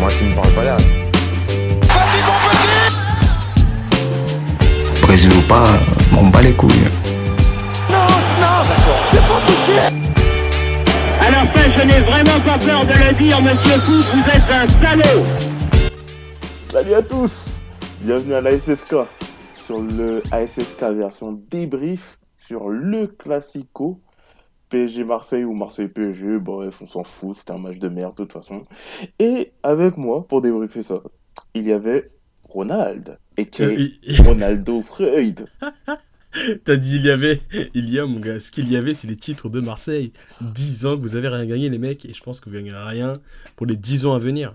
Moi, tu me parles pas derrière. Vas-y, mon petit Brésil ou pas, m'en bats les couilles. Non, non, c'est pas À la fin, je n'ai vraiment pas peur de le dire, monsieur Foot, vous êtes un salaud Salut à tous Bienvenue à l'ASSK sur le ASSK version débrief sur le Classico PSG Marseille ou Marseille PSG, bref, on s'en fout, c'était un match de merde de toute façon. Et avec moi, pour débriefer ça, il y avait Ronald, et qui Euh, est il- Ronaldo Freud. T'as dit il y avait, il y a mon gars. Ce qu'il y avait, c'est les titres de Marseille. 10 ans que vous avez rien gagné, les mecs, et je pense que vous gagnerez rien pour les 10 ans à venir.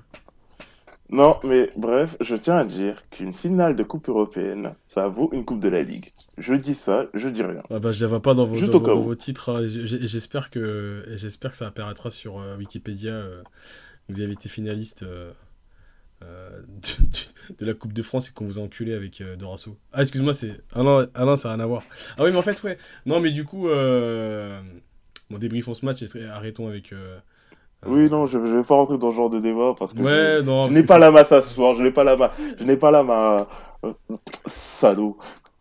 Non, mais bref, je tiens à dire qu'une finale de Coupe européenne, ça vaut une Coupe de la Ligue. Je dis ça, je dis rien. Ah bah, je la vois pas dans vos, Juste dans au vos- cas dans où. vos titres. J'espère que, et j'espère que ça apparaîtra sur euh, Wikipédia. euh, vous avez été finaliste euh, de, de- de la Coupe de France et qu'on vous a enculé avec euh, Dorasso. Ah, excuse-moi, c'est. Ah non, ah non, ça n'a rien à voir. Ah oui, mais en fait, ouais. Non, mais du coup, euh... bon, débriefons ce match et arrêtons avec. Euh, Oui, non, je, je vais pas rentrer dans ce genre de débat parce que Ouais, je, non. je parce n'ai pas la masse ce soir, je n'ai pas la main, je n'ai pas la main. euh, salaud.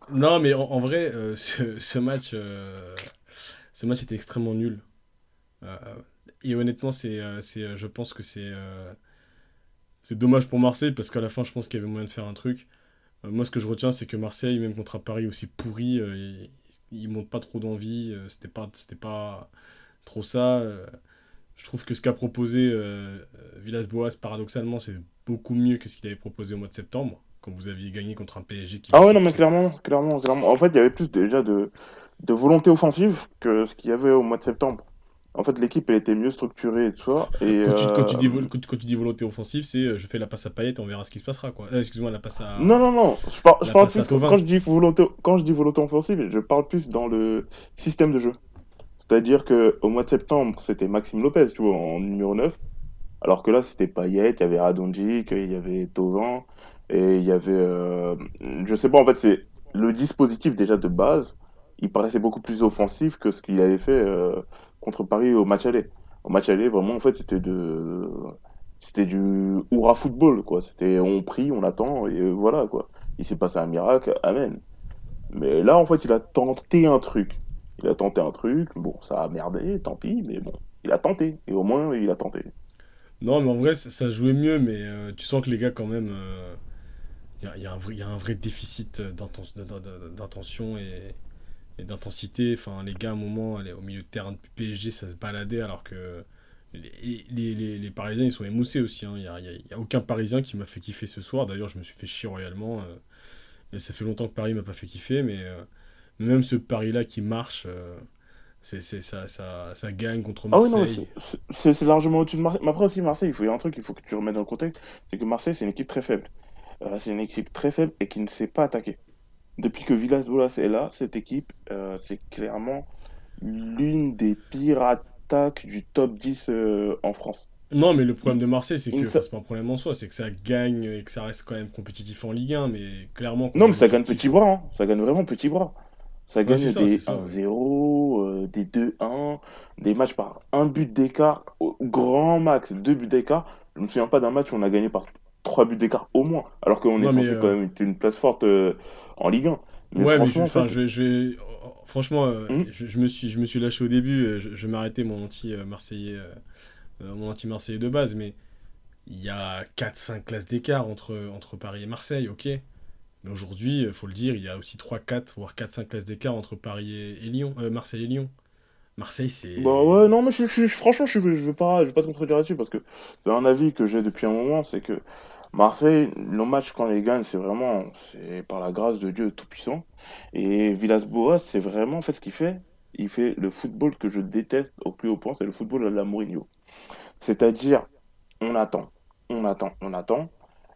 Non, mais en, en vrai, euh, ce, ce match, euh, ce match était extrêmement nul. Et honnêtement, c'est, c'est, je pense que c'est, c'est dommage pour Marseille parce qu'à la fin, je pense qu'il y avait moyen de faire un truc. Moi, ce que je retiens, c'est que Marseille, même contre un Paris aussi pourri, ils, ils montrent pas trop d'envie. c'était pas, c'était pas trop ça. Je trouve que ce qu'a proposé euh, euh, Villas-Boas, paradoxalement, c'est beaucoup mieux que ce qu'il avait proposé au mois de septembre, quand vous aviez gagné contre un PSG qui. Ah ouais, non, mais clairement, clairement, clairement. En fait, il y avait plus déjà de, de volonté offensive que ce qu'il y avait au mois de septembre. En fait, l'équipe, elle était mieux structurée et tout ça. Et, Quand tu, quand, tu euh, dis, quand, tu- quand tu dis volonté offensive, c'est euh, je fais la passe à Payet et on verra ce qui se passera. quoi. Euh, Excuse-moi, la passe à. Non, non, non. Je, par- je parle plus, quand je, dis volonté, quand je dis volonté offensive, je parle plus dans le système de jeu. C'est-à-dire que au mois de septembre, c'était Maxime Lopez, tu vois, en numéro 9. Alors que là, c'était Payet, il y avait Radonjic, il y avait Thauvin, et il y avait... euh, je sais pas, en fait, c'est le dispositif déjà de base, il paraissait beaucoup plus offensif que ce qu'il avait fait euh, contre Paris au match aller. Au match aller, vraiment, en fait, c'était de... C'était du hurrah football, quoi. C'était on prie, on attend, et voilà, quoi. Il s'est passé un miracle, amen. Mais là, en fait, il a tenté un truc. Il a tenté un truc, bon, ça a merdé, tant pis, mais bon, il a tenté, et au moins, il a tenté. Non, mais en vrai, ça, ça jouait mieux, mais euh, tu sens que les gars, quand même, il y, a, un vrai- déficit euh, d'inten- d'in- d'in- d'intention et, d'intensité. Enfin, les gars, à un moment, au milieu de terrain de PSG, ça se baladait, alors que les, Parisiens, ils sont émoussés aussi. Il n'y a, a- aucun Parisien qui m'a fait kiffer ce soir. D'ailleurs, je me suis fait chier royalement. euh, et ça fait longtemps que Paris m'a pas fait kiffer, mais euh, même ce Paris-là qui marche, euh, c'est, c'est- ça, ça, ça gagne contre Ah oui, non, Marseille. c'est- c'est c'est largement au-dessus de Marseille. Mais après aussi, Marseille, il faut y a un truc qu'il faut que tu remettes dans le contexte, c'est que Marseille, c'est une équipe très faible. Euh, c'est une équipe très faible et qui ne sait pas attaquer. Depuis que Villas-Boas est là, cette équipe, euh, c'est clairement l'une des pires attaques du top 10 euh, en France. Non, mais le problème de Marseille, c'est que enfin, c'est pas un problème en soi, c'est que ça gagne et que ça reste quand même compétitif en Ligue 1, mais clairement. Non, mais ça gagne petit bras, hein. ça gagne vraiment petit bras. Ça gagne ça, des c'est ça, ouais. 1-0, euh, des 2-1, des matchs par un but d'écart, au grand max, deux buts d'écart. Je me souviens pas d'un match où on a gagné par trois buts d'écart au moins, alors qu'on est censé euh, quand même être une place forte euh, en Ligue 1. Mais ouais, mais je, franchement, en fait, je, je franchement, Hmm? je, me suis, je me suis lâché au début, euh, je, m'arrêtais mon anti-marseillais, euh, mon anti-marseillais de base, mais il y a 4-5 classes d'écart entre, entre Paris et Marseille, ok. Mais aujourd'hui, il faut le dire, il y a aussi 3-4, voire 4-5 classes d'écart entre Paris et, Lyon, euh, Marseille et Lyon. Marseille, c'est. Bah ouais, non, mais je, franchement, je, je, vais pas, je vais pas te contredire là-dessus parce que c'est un avis que j'ai depuis un moment, c'est que Marseille, nos matchs quand on les gagne, c'est vraiment, c'est par la grâce de Dieu Tout-Puissant. Et Villas-Boas, c'est vraiment, en fait, ce qu'il fait, il fait le football que je déteste au plus haut point, c'est le football à la Mourinho. C'est-à-dire, on attend, on attend, on attend,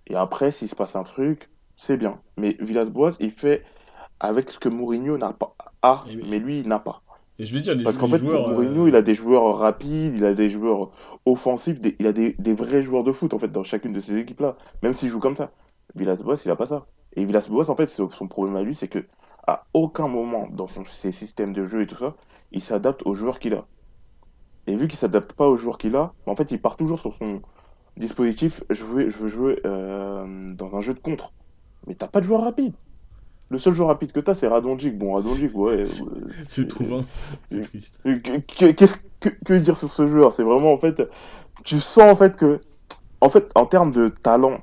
et après, s'il se passe un truc, c'est bien. Mais Villas-Boas, il fait avec ce que Mourinho n'a pas, a, Et- mais lui, il n'a pas. Et je veux dire, les, Parce qu'en fait, joueurs. Mourinho, euh, il a des joueurs rapides, il a des joueurs offensifs, des- il a des, des vrais joueurs de foot, en fait, dans chacune de ces équipes-là. Même s'il joue comme ça. Villas-Boas, il a pas ça. Et Villas-Boas, en fait, son son problème à lui, c'est que à aucun moment dans son, ses systèmes de jeu et tout ça, il s'adapte aux joueurs qu'il a. Et vu qu'il s'adapte pas aux joueurs qu'il a, en fait, il part toujours sur son dispositif, je veux, je veux jouer euh, dans un jeu de contre. Mais t'as pas de joueur rapide. Le seul joueur rapide que t'as, c'est Radonjic. Bon, Radonjic, ouais. ouais, C'est tout vain. C'est triste. Que- que- Qu'est-ce que, que dire sur ce joueur? C'est vraiment en fait, tu sens en fait que, en fait, en termes de talent,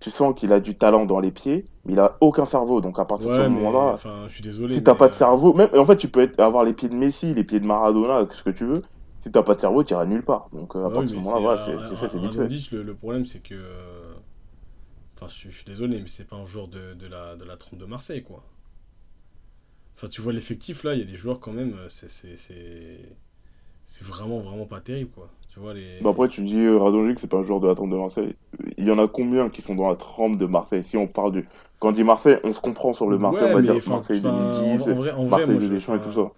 tu sens qu'il a du talent dans les pieds, mais il a aucun cerveau. Donc à partir de ce Ouais, moment-là, enfin, je suis désolé. si t'as mais, pas de euh, cerveau, même en fait, tu peux être- avoir les pieds de Messi, les pieds de Maradona, ce que tu veux. Si t'as pas de cerveau, tu iras nulle part. Donc euh, à Ouais, partir de ce moment-là, voilà, c'est- fait, c'est vite fait. Le problème, c'est que. euh, Enfin, je, suis- je suis désolé, mais c'est pas un joueur de, de la, de la trompe de Marseille, quoi. Enfin, tu vois l'effectif là, il y a des joueurs quand même, euh, c'est- vraiment, vraiment pas terrible, quoi. Tu vois, les. Bah après, tu dis euh, Radonjic, c'est pas un joueur de la trempe de Marseille. Il y en a combien qui sont dans la trempe de Marseille? Si on parle du. Quand on dit Marseille, on se comprend sur le Marseille, Ouais, on va dire enfin, Marseille enfin, en- 2010, en vrai- en vrai, Marseille moi, de Deschamps et tout ça.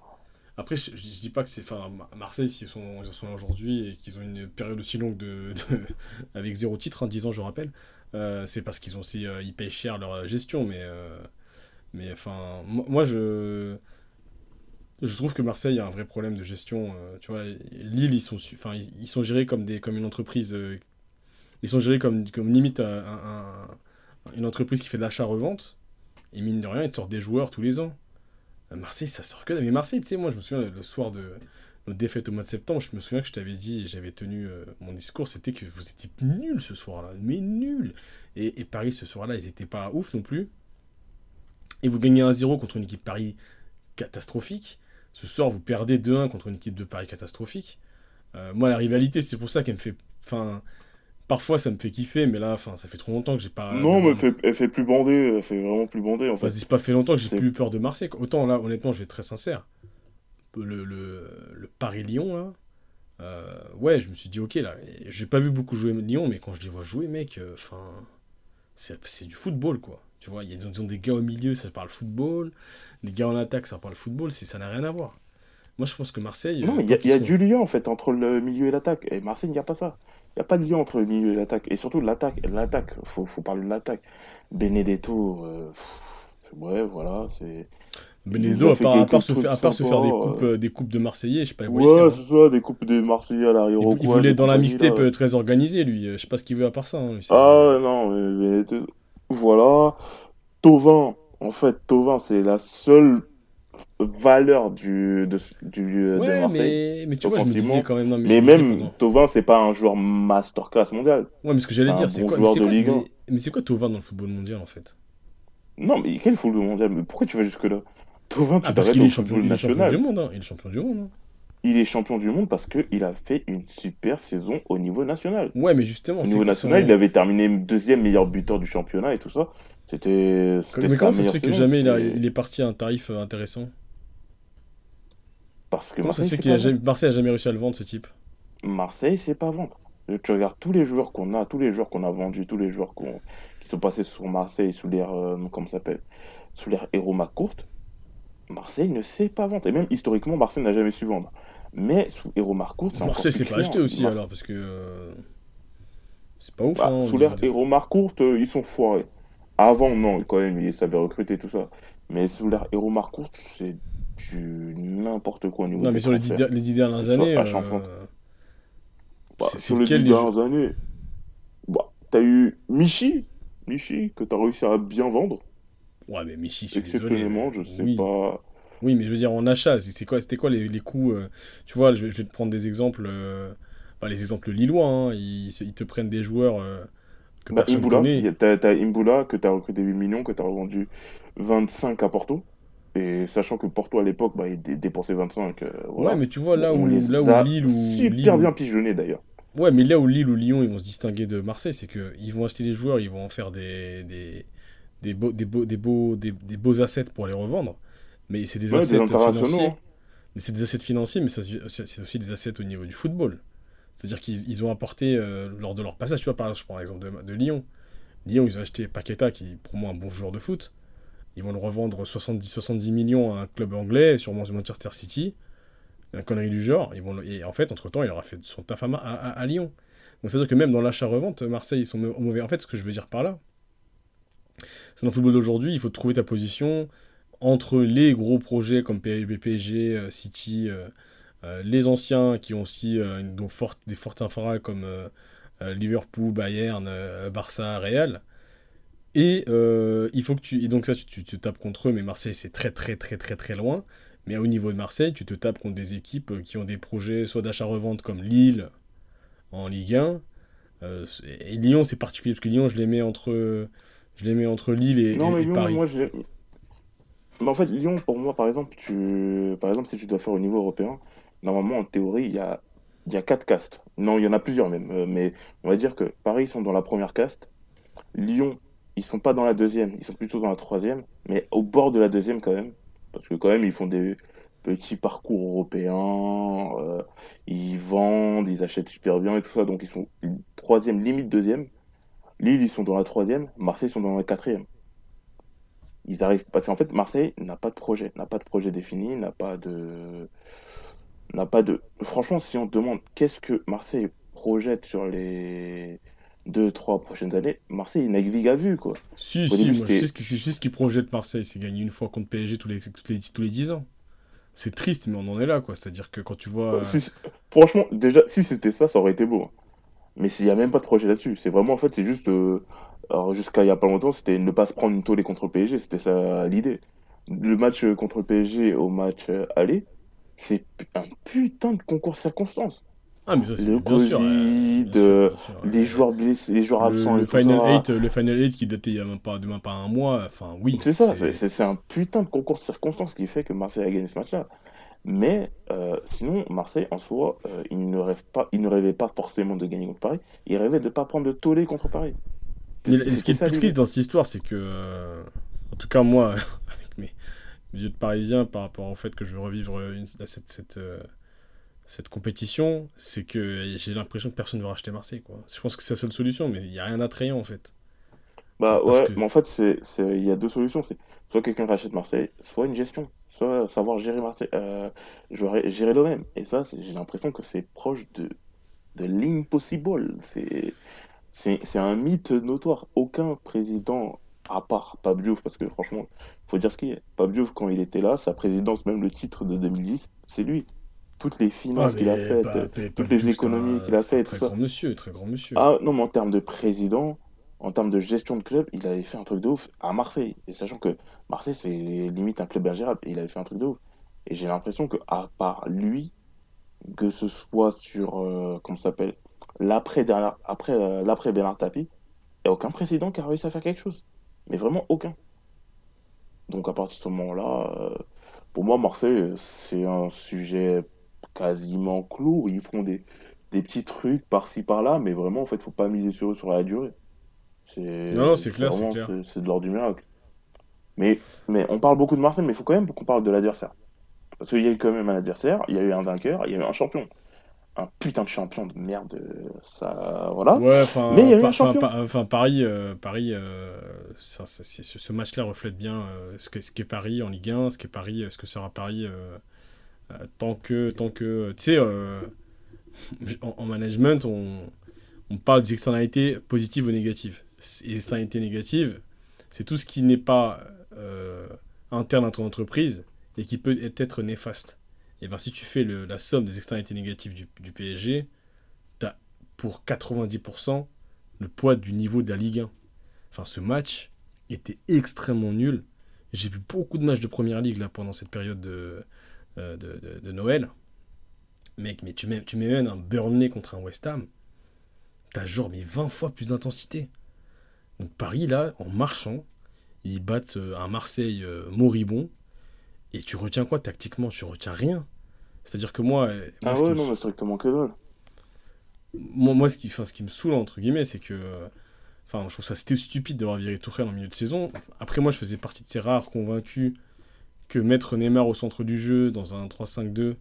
Après, je, je, dis pas que c'est. Enfin, Ma- Marseille, s'ils sont, ils en sont aujourd'hui et qu'ils ont une période aussi longue de, de- avec zéro titre, hein, 10 ans, je rappelle, c'est parce qu'ils ont aussi. euh, ils payent cher leur gestion, mais. euh, mais enfin, moi, je. Je trouve que Marseille a un vrai problème de gestion. euh, tu vois, Lille, ils sont, enfin, ils, sont gérés comme, des, comme une entreprise. euh, ils sont gérés comme, comme limite un- un- un- une entreprise qui fait de l'achat-revente. Et mine de rien, ils te sortent des joueurs tous les ans. Marseille, ça sort que. Mais Marseille, tu sais, moi, je me souviens, le soir de notre défaite au mois de septembre, je me souviens que je t'avais dit, et j'avais tenu euh, mon discours, c'était que vous étiez nuls ce soir-là. Mais nuls et, et Paris, ce soir-là, ils étaient pas ouf non plus. Et vous gagnez 1-0 contre une équipe Paris catastrophique. Ce soir, vous perdez 2-1 contre une équipe de Paris catastrophique. Euh, moi, la rivalité, c'est pour ça qu'elle me fait. Enfin, parfois, ça me fait kiffer, mais là, enfin, ça fait trop longtemps que j'ai pas. non, mais elle fait, elle fait plus bander, elle fait vraiment plus bander en Enfin, fait. c'est pas fait longtemps que j'ai plus peur de Marseille. Autant là, honnêtement, je vais être très sincère. Le, le, le Paris-Lyon, là, euh, ouais, je me suis dit, ok, là, j'ai pas vu beaucoup jouer Lyon, mais quand je les vois jouer, mec, euh, enfin, c'est c'est du football, quoi. Tu vois, ils ont des gars au milieu, ça parle football. Les gars en attaque, ça parle football, ça n'a rien à voir. Moi, je pense que Marseille. Non, euh, mais il y a, tant il y a du lien en fait entre le milieu et l'attaque. Et Marseille, il n'y a pas ça. Il n'y a pas de lien entre le milieu et l'attaque. Et surtout l'attaque. L'attaque, faut, faut parler de l'attaque. Benedetto, euh, pff, c'est- ouais, voilà, c'est. Benedetto, il a à part, à part se faire, à part se faire des coupes, euh. des coupes de Marseillais, je sais pas il sert, Ouais, hein. c'est ça, des coupes des Marseillais à l'arrière Il, au il voulait dans la mixtape euh, très organisé, lui. Je sais pas ce qu'il veut à part ça. hein, lui, Ah non, mais Benedetto, voilà. Tovin, en fait, Tovin, c'est la seule valeur du, de, du, de Ouais, Marseille. mais, mais tu vois, je me disais quand même. Non, mais Mais même, pendant- Tovin, c'est pas un joueur masterclass mondial. Ouais, mais ce que j'allais dire, c'est bon quoi, joueur mais c'est de Ligue mais c'est quoi Tovin dans le football mondial en fait? Non, mais quel football mondial? Mais pourquoi tu vas jusque-là? Tovin, Ah, parce qu'il est champion, il est champion national. du monde. Hein. Il est champion du monde. hein. Il est champion du monde parce qu'il a fait une super saison au niveau national. Ouais, mais justement, Au niveau national, son- il avait terminé deuxième meilleur buteur du championnat et tout ça. C'était. Mais comment ça se fait que jamais il, a- c'était- il est parti à un tarif euh, intéressant Parce que Comment ça Marseille, se fait qu'il a jamais... Marseille a jamais réussi à le vendre ce type. Marseille, c'est pas vendre. Tu regardes tous les joueurs qu'on a, tous les joueurs qu'on a vendus, tous les joueurs qui sont passés sur Marseille sous l'ère, euh, comment ça s'appelle, sous l'ère Héros Courte. Marseille ne sait pas vendre. Et même historiquement, Marseille n'a jamais su vendre. Mais sous Héros Courte, c'est Marseille s'est pas acheté aussi Marseille- alors parce que euh, c'est pas ouf. Bah, hein, sous l'ère Courte, euh, ils sont foirés. Avant, non, quand même, ils savaient recruter tout ça. Mais sous l'ère Héros Courte, c'est du n'importe quoi au niveau Non, mais sur les dix, les dix dernières années, euh. Bah, c'est- sur c'est les dix les dernières années, bah, t'as eu Michi, Michi, que t'as réussi à bien vendre, ouais, mais Michi, je suis désolé. exceptionnellement, mais- je sais oui. pas. Oui, mais je veux dire, en achat, c'est c'est quoi, c'était quoi les, les coûts euh, Tu vois, je, vais- je vais te prendre des exemples, euh, bah, les exemples lillois, hein, ils, te prennent des joueurs euh, que Bah, personne Imbula, connaît. que t'as recruté 8 millions, que t'as revendu 25 à Porto. Et sachant que Porto à l'époque, bah, il dé- dépensait 25. euh, voilà. Ouais, mais tu vois, là où, les là où Lille ou super Lille bien pigeonnés d'ailleurs. Ouais, mais là où Lille ou Lyon ils vont se distinguer de Marseille, c'est que ils vont acheter des joueurs, ils vont en faire des des des beaux des beaux des beaux des, des beaux assets pour les revendre. Mais c'est des Ouais, assets des financiers. hein. Mais c'est des assets financiers, mais c'est aussi des assets au niveau du football. C'est-à-dire qu'ils ils ont apporté euh, lors de leur passage, tu vois, par exemple, je prends l'exemple de, de Lyon. Lyon, ils ont acheté Paqueta, qui est pour moi un bon joueur de foot. Ils vont le revendre 70-70 millions à un club anglais, sûrement Manchester City. Un connerie du genre. Ils vont le- Et en fait, entre-temps, il aura fait son taf à, à- à- Lyon. Donc c'est-à-dire que même dans l'achat-revente, Marseille, ils sont mau- mauvais. En fait, ce que je veux dire par là, c'est dans le football d'aujourd'hui, il faut trouver ta position entre les gros projets comme PSV, PSG, euh, City, euh, euh, les anciens qui ont aussi une, donc forte, des fortes infras comme Liverpool, Bayern, Barça, Real. Et euh, il faut que tu. Et donc, ça, tu, tu te tapes contre eux, mais Marseille, c'est très, très, très, très, très loin. Mais au niveau de Marseille, tu te tapes contre des équipes qui ont des projets soit d'achat-revente comme Lille en Ligue 1. Euh, et Lyon, c'est particulier parce que Lyon, je les mets entre, je les mets entre Lille et, Non, et- mais et Lyon, Paris. moi, je... Mais en fait, Lyon, pour moi, par exemple, tu... par exemple, si tu dois faire au niveau européen, normalement, en théorie, il y a... quatre castes. Non, il y en a plusieurs même. euh, Mais on va dire que Paris, ils sont dans la première caste. Lyon, ils sont pas dans la deuxième. Ils sont plutôt dans la troisième. Mais au bord de la deuxième, quand même. Parce que, quand même, ils font des petits parcours européens. euh, Ils vendent, ils achètent super bien et tout ça. Donc, ils sont troisième, limite deuxième. Lille, ils sont dans la troisième. Marseille, ils sont dans la quatrième ils arrivent parce qu'en fait Marseille n'a pas de projet, n'a pas de projet défini, n'a pas de n'a pas de franchement si on demande qu'est-ce que Marseille projette sur les deux trois prochaines années, Marseille il navigue à vue quoi. Si, Au si, début, moi, je sais ce qui- je sais ce qu'ils projettent Marseille, c'est gagner une fois contre PSG tous les, tous les, tous les 10 ans. C'est triste, mais on en est là, quoi. C'est-à-dire que quand tu vois. Si- franchement déjà si c'était ça ça aurait été beau. Mais s'il y a même pas de projet là-dessus, c'est vraiment en fait c'est juste euh, alors jusqu'à il y a pas longtemps, c'était ne pas se prendre une tollée contre le PSG, c'était ça l'idée. Le match euh, contre le PSG au match euh, aller, c'est un putain de concours de circonstances. Ah, mais ça, c'est le sûr. Covid, bien sûr, euh, bien sûr, les ouais. joueurs blessés, les joueurs absents, le Final ça. 8, le Final 8 qui datait il y a même pas, même pas un mois, enfin, oui. C'est ça, c'est- c'est c'est un putain de concours de circonstances qui fait que Marseille a gagné ce match-là. Mais euh, sinon, Marseille, en soi, euh, il ne rêve pas, il ne rêvait pas forcément de gagner contre Paris. Il rêvait de ne pas prendre de tollé contre Paris. Mais ce qui est le plus triste dans cette histoire, c'est que, euh, en tout cas moi, avec mes, yeux de parisien, par rapport au fait que je veux revivre une- cette, cette, cette compétition, c'est que j'ai l'impression que personne ne veut racheter Marseille. Quoi. Je pense que c'est la seule solution, mais il n'y a rien d'attrayant en fait. Bah Parce ouais, que- mais en fait, c'est, c'est, il y a deux solutions. C'est soit quelqu'un rachète Marseille, soit une gestion, soit savoir gérer Marseille, euh, gérer, gérer l'OM. Et ça, c'est- j'ai l'impression que c'est proche de, de l'impossible. C'est, c'est, c'est un mythe notoire. Aucun président, à part Pape Diouf, parce que franchement, faut dire ce qu'il est. Pape Diouf, quand il était là, sa présidence, même le titre de 2010, c'est lui. Toutes les finances qu'il a faites, bah, toutes les économies qu'il a faites, Très ça. grand monsieur, très grand monsieur. Ah non, mais en termes de président, en termes de gestion de club, il avait fait un truc de ouf à Marseille. Et sachant que Marseille, c'est limite un club ingérable, et il avait fait un truc de ouf. Et j'ai l'impression que à part lui, que ce soit sur, euh, comment ça s'appelle, l'après après, euh, l'après Bernard Tapie, il n'y a aucun président qui a réussi à faire quelque chose. Mais vraiment aucun. Donc à partir de ce moment-là, euh, pour moi, Marseille, c'est un sujet quasiment clos. Ils font des, des petits trucs par-ci par-là, mais vraiment, en fait, faut pas miser sur eux sur la durée. Non, non, c'est clair, c'est clair. de l'ordre du miracle. Mais, mais on parle beaucoup de Marseille, mais il faut quand même qu'on parle de l'adversaire. Parce qu'il y a eu quand même un adversaire, il y a eu un vainqueur, il y a eu un champion. Un putain de champion de merde, ça. Voilà. Ouais, Mais il y a eu un champion. enfin, Paris, euh, Paris euh, ça, ce, ce match-là reflète bien euh, ce qu'est ce Paris en Ligue 1, ce qu'est Paris, ce que sera Paris tant que, tant que, tu sais, en, en management, on, on parle des externalités positives ou négatives. Et les externalités négatives, c'est tout ce qui n'est pas euh, interne à ton entreprise et qui peut être néfaste. Et bien, si tu fais la somme des externalités négatives du, PSG, t'as pour 90% le poids du niveau de la Ligue 1. Enfin, ce match était extrêmement nul. J'ai vu beaucoup de matchs de première ligue là pendant cette période de, euh, de, Noël. Mec, mais tu mets, tu mets même un Burnley contre un West Ham. T'as genre mais 20 fois plus d'intensité. Donc Paris, là, en marchant, ils battent euh, un Marseille euh, moribond. Et tu retiens quoi tactiquement? Tu retiens rien. C'est-à-dire que moi, euh, moi, Ah qui ouais, non, mais strictement que dalle. moi, moi, ce, qui, ce qui me saoule, entre guillemets, c'est que. Enfin, je trouve ça c'était stupide d'avoir viré Tourelle en milieu de saison. Après, moi, je faisais partie de ces rares convaincus que mettre Neymar au centre du jeu dans un 3-5-2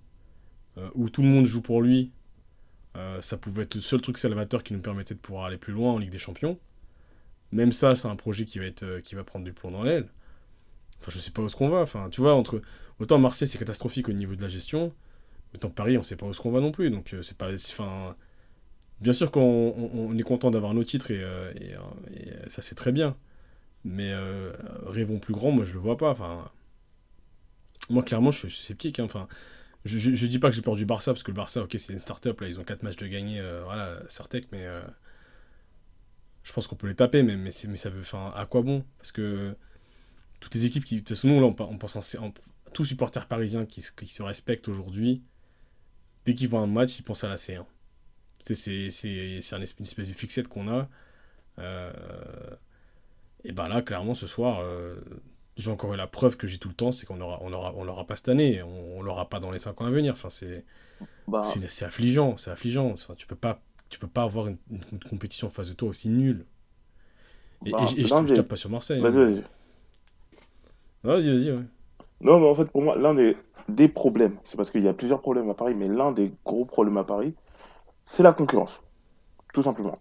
euh, où tout le monde joue pour lui, euh, ça pouvait être le seul truc salvateur qui nous permettait de pouvoir aller plus loin en Ligue des Champions. Même ça, c'est un projet qui va, être, euh, qui va prendre du plomb dans l'aile. Enfin, je sais pas où est-ce qu'on va. Enfin, tu vois, entre autant Marseille, c'est catastrophique au niveau de la gestion, autant Paris, on sait pas où est-ce qu'on va non plus. Donc, euh, c'est pas. Enfin, Bien sûr qu'on on- est content d'avoir nos titres et, euh, ça c'est très bien. Mais rêvons plus grand, moi je le vois pas. Enfin, moi clairement je suis sceptique. hein. Enfin, je, je dis pas que j'ai peur du Barça parce que le Barça, ok, c'est une start-up là, ils ont 4 matchs de gagner, euh, voilà, Certec, mais je pense qu'on peut les taper, mais, mais, mais ça veut. Enfin, à quoi bon? Parce que toutes les équipes qui. De toute façon, nous, là, on, on pense en, en, Tous supporters parisiens qui, qui se respectent aujourd'hui, dès qu'ils voient un match, ils pensent à la C1. C'est un espèce, une espèce de fixette qu'on a. Euh, et ben là, clairement, ce soir, euh, j'ai encore eu la preuve que j'ai tout le temps, c'est qu'on aura, on aura, on l'aura pas cette année, on, on l'aura pas dans les 5 ans à venir. Enfin, c'est Bah, affligeant, c'est affligeant. Enfin, tu peux pas, tu peux pas avoir une, une compétition en face de toi aussi nulle. Et, Bah, et, et je, tape pas sur Marseille. vas-y, hein. vas-y. Vas-y, vas-y, ouais. Non, mais en fait, pour moi, l'un des, des problèmes, c'est parce qu'il y a plusieurs problèmes à Paris, mais l'un des gros problèmes à Paris, c'est la concurrence. Tout simplement.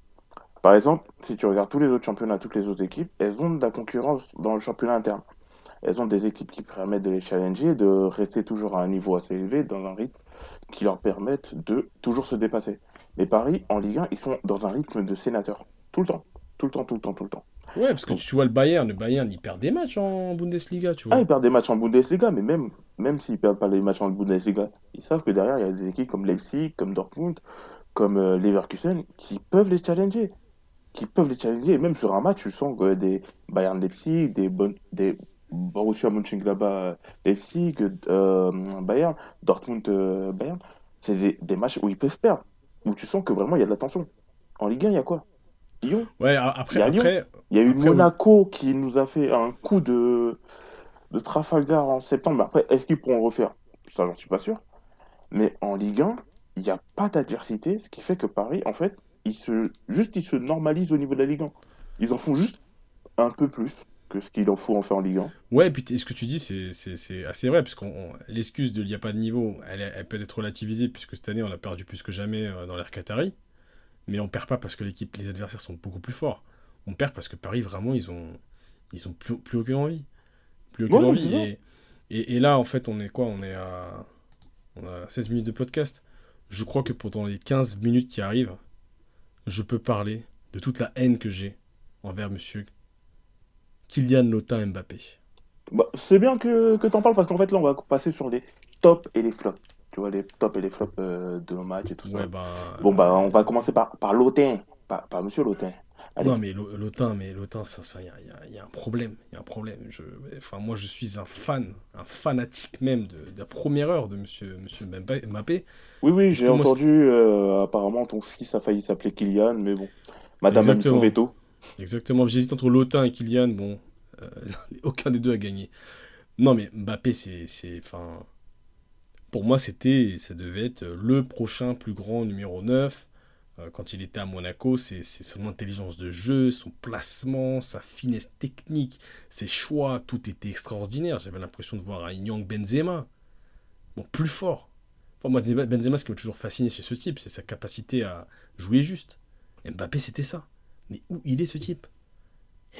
Par exemple, si tu regardes tous les autres championnats, toutes les autres équipes, elles ont de la concurrence dans le championnat interne. Elles ont des équipes qui permettent de les challenger, de rester toujours à un niveau assez élevé, dans un rythme qui leur permettent de toujours se dépasser. Mais Paris, en Ligue 1, ils sont dans un rythme de sénateur. Tout le temps. Tout le temps, tout le temps, tout le temps. Ouais, parce que tu, tu vois le Bayern, le Bayern, il perd des matchs en Bundesliga, tu vois. Ah, ils perdent des matchs en Bundesliga, mais même, même s'ils perdent pas les matchs en Bundesliga, ils savent que derrière, il y a des équipes comme Leipzig, comme Dortmund, comme euh, Leverkusen, qui peuvent les challenger. Qui peuvent les challenger. Et même sur un match, tu sens que des Bayern Leipzig, des, Bon- des Borussia Mönchengladbach Leipzig, euh, Bayern, Dortmund euh, Bayern, c'est des, des matchs où ils peuvent perdre. Où tu sens que vraiment, il y a de la tension. En Ligue 1, il y a quoi? Lyon? Ouais, a- Il y après, a après, il y a eu Après, oui. Monaco qui nous a fait un coup de, de Trafalgar en septembre. Mais après, est-ce qu'ils pourront le refaire? Ça, j'en suis pas sûr. Mais en Ligue 1, il n'y a pas d'adversité, ce qui fait que Paris, en fait, ils se, juste ils se normalisent au niveau de la Ligue 1. Ils en font juste un peu plus que ce qu'il en faut en faire en Ligue 1. Ouais, et puis ce que tu dis, c'est- c'est c'est assez vrai, parce qu'on l'excuse de il n'y a pas de niveau, elle, elle peut être relativisée, puisque cette année, on a perdu plus que jamais euh, dans l'ère Qatari. Mais on perd pas parce que l'équipe, les adversaires sont beaucoup plus forts. On perd parce que Paris, vraiment, ils ont, ils ont plus, plus aucune envie. Plus aucune Ouais, envie. Et, et, et là, en fait, on est quoi? On est à on a 16 minutes de podcast. Je crois que pendant les 15 minutes qui arrivent, je peux parler de toute la haine que j'ai envers monsieur Kylian Lotin Mbappé. Bah, c'est bien que, que tu en parles parce qu'en fait, là, on va passer sur les tops et les flops. Tu vois, les tops et les flops euh, de nos matchs et tout ça. Ouais, bah. Bon, bah, on va commencer par, par Lotin, par, par Monsieur Lotin. Allez. Non, mais Lo- Lotin, mais Lotin, ça, ça, il y a, y a- y a un problème. Y a un problème. Je, enfin, moi, je suis un fan, un fanatique même de, de la première heure de monsieur, monsieur Mbappé. Oui, oui, j'ai entendu, euh, apparemment, ton fils a failli s'appeler Kylian, mais bon. Madame a mis son veto. Exactement. J'hésite entre Lotin et Kylian. Bon, euh, aucun des deux a gagné. Non, mais Mbappé, c'est. Pour moi, c'était, ça devait être le prochain plus grand numéro 9. Euh, Quand il était à Monaco, c'est son intelligence de jeu, son placement, sa finesse technique, ses choix, tout était extraordinaire. J'avais l'impression de voir un Young Benzema. Bon, plus fort. Enfin, moi, Benzema- Benzema, ce qui m'a toujours fasciné chez ce type, c'est sa capacité à jouer juste. Mbappé, c'était ça. Mais où il est ce type?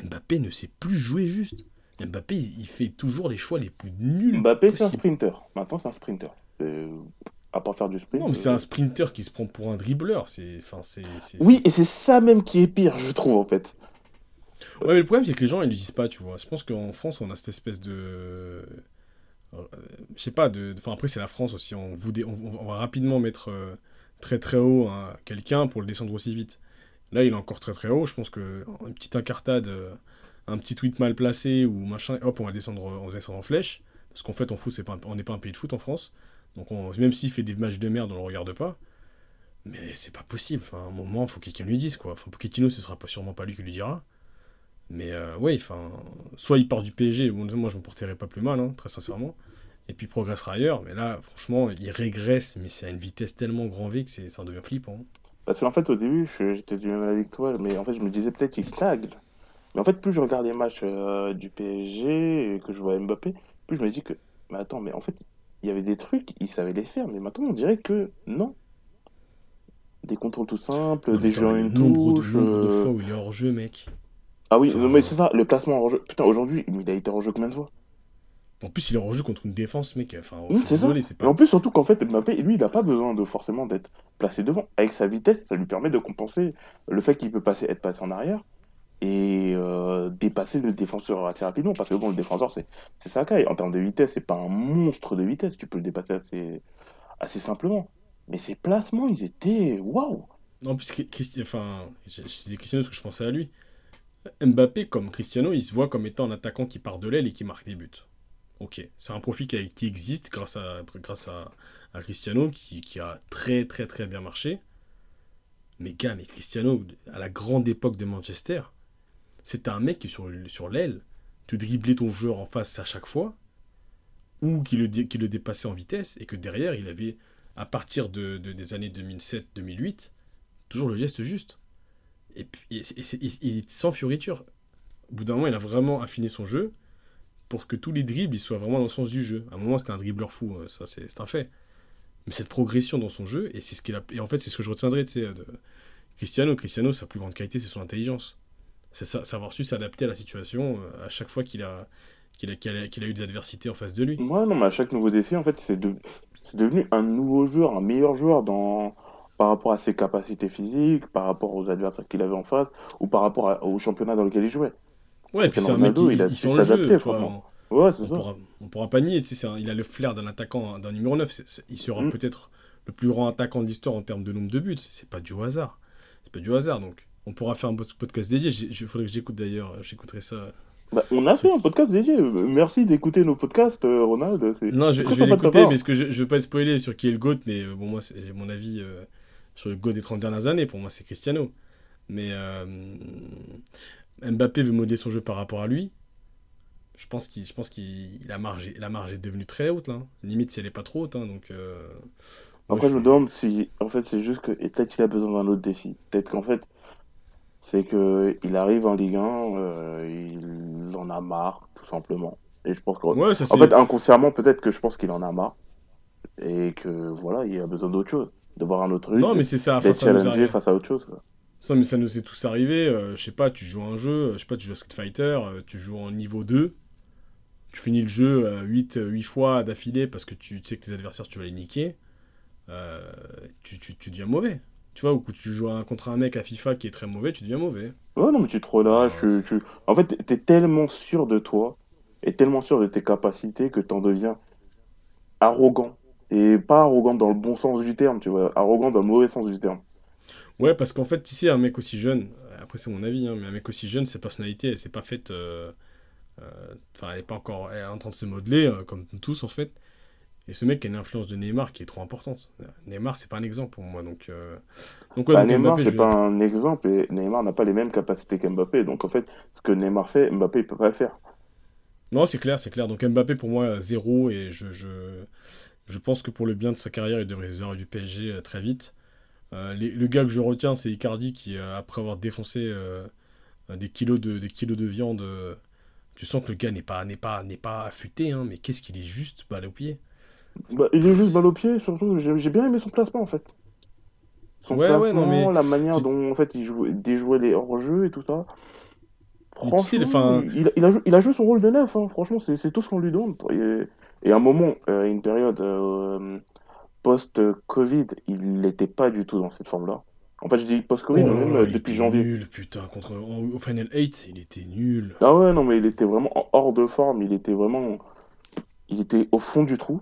Mbappé ne sait plus jouer juste. Mbappé, il fait toujours les choix les plus nuls. Mbappé, c'est un sprinter. Maintenant, c'est un sprinter. Euh, à part faire du sprint. Non, mais c'est euh, un sprinter qui se prend pour un dribbleur. C'est, enfin, c'est, c'est- Oui, et c'est ça même qui est pire, je trouve, en fait. Ouais, mais le problème, c'est que les gens, ils le disent pas, tu vois. Je pense qu'en France, on a cette espèce de. euh, je sais pas, de. Enfin, après, c'est la France aussi. On, vous dé- on, on va rapidement mettre euh, très très haut hein, quelqu'un pour le descendre aussi vite. Là, il est encore très très haut. Je pense que une petite incartade, euh, un petit tweet mal placé ou machin, hop, on va descendre, on en flèche. Parce qu'en fait, c'est pas on n'est pas un pays de foot en France. Donc, on- même s'il fait des matchs de merde, on le regarde pas. Mais c'est pas possible. Enfin, à un moment, faut que quelqu'un lui dise, quoi. Enfin, Pochettino, ce sera pas, sûrement pas lui qui lui dira. Mais euh, ouais, enfin, soit il part du PSG, moi je me porterai pas plus mal, hein, très sincèrement, et puis il progressera ailleurs. Mais là, franchement, il régresse, mais c'est à une vitesse tellement grand V que ça en devient flippant. Parce qu'en fait, au début, j'étais du même avec toi, mais en fait, je me disais peut-être qu'il stagne. Mais en fait, plus je regarde les matchs euh, du PSG et que je vois Mbappé, plus je me dis que, mais attends, mais en fait, il y avait des trucs, il savait les faire, mais maintenant, on dirait que non. Des contrôles tout simples, Non, des jeux en une nombre, de, nombre de euh, fois où il est hors jeu, mec. Ah oui, Enfin, non, mais c'est ça, le placement en jeu. Putain, aujourd'hui, il a été en jeu combien de fois? En plus, il est hors jeu contre une défense, mec. Enfin, Oui, c'est ça. désolé, c'est Et pas. en plus, surtout qu'en fait, Mbappé, lui, il n'a pas besoin de forcément d'être placé devant. Avec sa vitesse, ça lui permet de compenser le fait qu'il peut passer, être passé en arrière et euh, dépasser le défenseur assez rapidement. Parce que bon, le défenseur, c'est c'est sa caille. En termes de vitesse, c'est pas un monstre de vitesse. Tu peux le dépasser assez, assez simplement. Mais ses placements, ils étaient waouh! Non, puisque Christi- enfin, je, je disais Cristiano parce que je pensais à lui. Mbappé, comme Cristiano, il se voit comme étant un attaquant qui part de l'aile et qui marque des buts. Ok, c'est un profil qui, existe grâce à, Cristiano, qui, a très très très bien marché. Mais gars, mais Cristiano, à la grande époque de Manchester, c'était un mec qui sur, sur l'aile te driblait ton joueur en face à chaque fois, ou qui le, qui le dépassait en vitesse, et que derrière, il avait, à partir de, de- des années 2007-2008, toujours le geste juste. Et puis, et et sans fioriture. Au bout d'un moment, il a vraiment affiné son jeu pour que tous les dribbles soient vraiment dans le sens du jeu. À un moment, c'était un dribbleur fou, euh, ça c'est un fait. Mais cette progression dans son jeu, et c'est ce qu'il a. Et en fait, c'est ce que je retiendrai de Cristiano. Cristiano, sa plus grande qualité, c'est son intelligence. C'est savoir su s'adapter à la situation euh, à chaque fois qu'il a, a, eu des adversités en face de lui. Ouais, non, mais à chaque nouveau défi, en fait, c'est de- c'est devenu un nouveau joueur, un meilleur joueur dans... par rapport à ses capacités physiques, par rapport aux adversaires qu'il avait en face, ou par rapport au championnat dans lequel il jouait. Ouais, et puis c'est un mec qui il a su sent le jeu. s'adapter, franchement. Ouais, c'est ça. pourra, on pourra pas nier, tu sais, c'est un- il a le flair d'un attaquant, d'un numéro 9. c'est- c'est- il sera Mm. peut-être le plus grand attaquant de l'histoire en termes de nombre de buts. C'est pas du hasard. C'est pas du hasard, donc on pourra faire un pod- podcast dédié. Il faudrait que j'écoute d'ailleurs, j'écouterai ça. Bah, on a fait un podcast dédié. Euh, Merci d'écouter nos podcasts, euh, Ronald. Non, je, je vais l'écouter, mais ce que je, je veux pas le spoiler sur qui est le GOAT, mais euh, bon, moi, j'ai mon avis euh, sur le GOAT des 30 dernières années. Pour moi, c'est Cristiano. Mais euh, Mbappé veut modeler son jeu par rapport à lui. Je pense qu'il je pense qu'il la marge, la marge est devenue très haute là. Limite si elle est pas trop haute hein, donc. euh, Après, je je- me demande si, en fait, c'est juste que, et peut-être qu'il a besoin d'un autre défi. Peut-être qu'en fait, c'est que il arrive en Ligue 1, euh, il en a marre, tout simplement. Et je pense que, Ouais, ça en c'est. fait, inconsciemment, peut-être que je pense qu'il en a marre. Et que, voilà, il a besoin d'autre chose. De voir un autre truc, Non mais c'est ça. D'être challengé face à autre chose. quoi. Ça mais ça nous est tous arrivé. euh, je sais pas, tu joues à un jeu, euh, je sais pas, tu joues à Street Fighter, euh, tu joues en niveau 2. Tu finis le jeu euh, 8, euh, 8 fois d'affilée parce que tu sais que tes adversaires tu vas les niquer. tu, tu, tu deviens mauvais. Tu vois, ou que tu joues contre un mec à FIFA qui est très mauvais, tu deviens mauvais. Ouais, non, mais tu te relâches. Ah, tu, En fait, t'es tellement sûr de toi et tellement sûr de tes capacités que t'en deviens arrogant. Et pas arrogant dans le bon sens du terme, tu vois. Arrogant dans le mauvais sens du terme. Ouais, parce qu'en fait, tu sais, un mec aussi jeune, après c'est mon avis, hein, mais un mec aussi jeune, sa personnalité, elle s'est pas faite. euh, euh, Enfin, elle est pas encore. Elle est en train de se modeler, euh, comme tous en fait. Et ce mec a une influence de Neymar qui est trop importante. Neymar, c'est pas un exemple pour moi. Donc, euh, donc, ouais, Bah, donc Neymar, c'est je- pas un exemple et Neymar n'a pas les mêmes capacités qu'Mbappé. Donc en fait, ce que Neymar fait, Mbappé, il peut pas le faire. Non, c'est clair, c'est clair. Donc Mbappé, pour moi, zéro. Et je, je, je pense que pour le bien de sa carrière, il devrait se du PSG très vite. Euh, les- le gars que je retiens, c'est Icardi qui, euh, après avoir défoncé euh, des, kilos de, des kilos de viande, tu sens que le gars n'est pas, n'est pas, n'est pas affûté, hein, mais qu'est-ce qu'il est juste balle au pied. Bah, il est juste balle au pied, surtout. J'ai j'ai bien aimé son placement en fait. Son Ouais, ouais, placement, non, mais- la manière Puis- dont en fait il jouait, déjouait les hors-jeux et tout ça. Franchement, il, il a, jou- il a joué son rôle de neuf, hein. franchement, c'est c'est tout ce qu'on lui demande. Et, et à un moment, euh, une période euh, post-Covid, il n'était pas du tout dans cette forme-là. En fait, je dis post-Covid, mais même euh, Oh, il depuis était janvier. nul, putain. Contre, au Final 8, il était nul. Ah ouais, non, mais il était vraiment en- hors de forme, il était vraiment... Il était au fond du trou.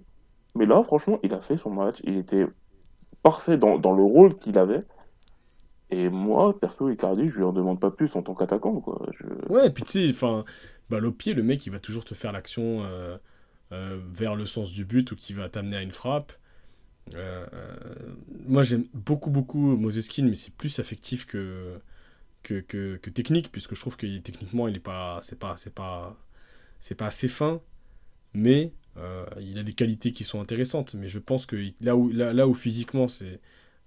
Mais là, franchement, il a fait son match, il était parfait dans, dans le rôle qu'il avait. Et moi, perso, Icardi, je lui en demande pas plus en tant qu'attaquant, quoi. Je- Ouais, et puis tu sais, enfin, balle au pied, le mec, il va toujours te faire l'action euh, euh, vers le sens du but ou qui va t'amener à une frappe. Euh, moi, j'aime beaucoup, beaucoup Moseskin, mais c'est plus affectif que, que, que, que technique, puisque je trouve que techniquement, il est pas, c'est pas, c'est pas, c'est pas assez fin, mais euh, il a des qualités qui sont intéressantes. Mais je pense que là où, là, où physiquement,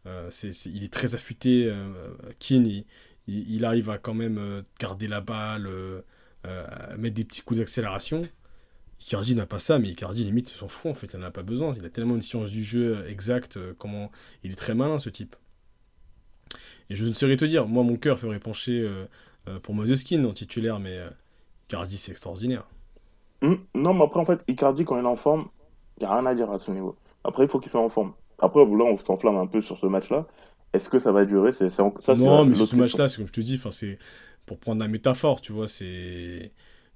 euh, c'est, il est très affûté. Keane, il, arrive à quand même garder la balle, mettre des petits coups d'accélération. Icardi n'a pas ça, mais Icardi, limite, il s'en fout en fait, il n'en a pas besoin. Il a tellement une science du jeu euh, exacte, euh, comment... il est très malin ce type. Et je ne saurais te dire, moi mon cœur ferait pencher euh, pour Moseskin en titulaire, mais Icardi c'est extraordinaire. Hum, Non, mais après, en fait, Icardi, quand il est en forme, il n'y a rien à dire à ce niveau. Après, il faut qu'il soit en forme. Après, là, on s'enflamme un peu sur ce match-là. Est-ce que ça va durer? C'est ça, non, mais ce match-là, c'est comme je te dis, c'est pour prendre la métaphore, tu vois, c'est.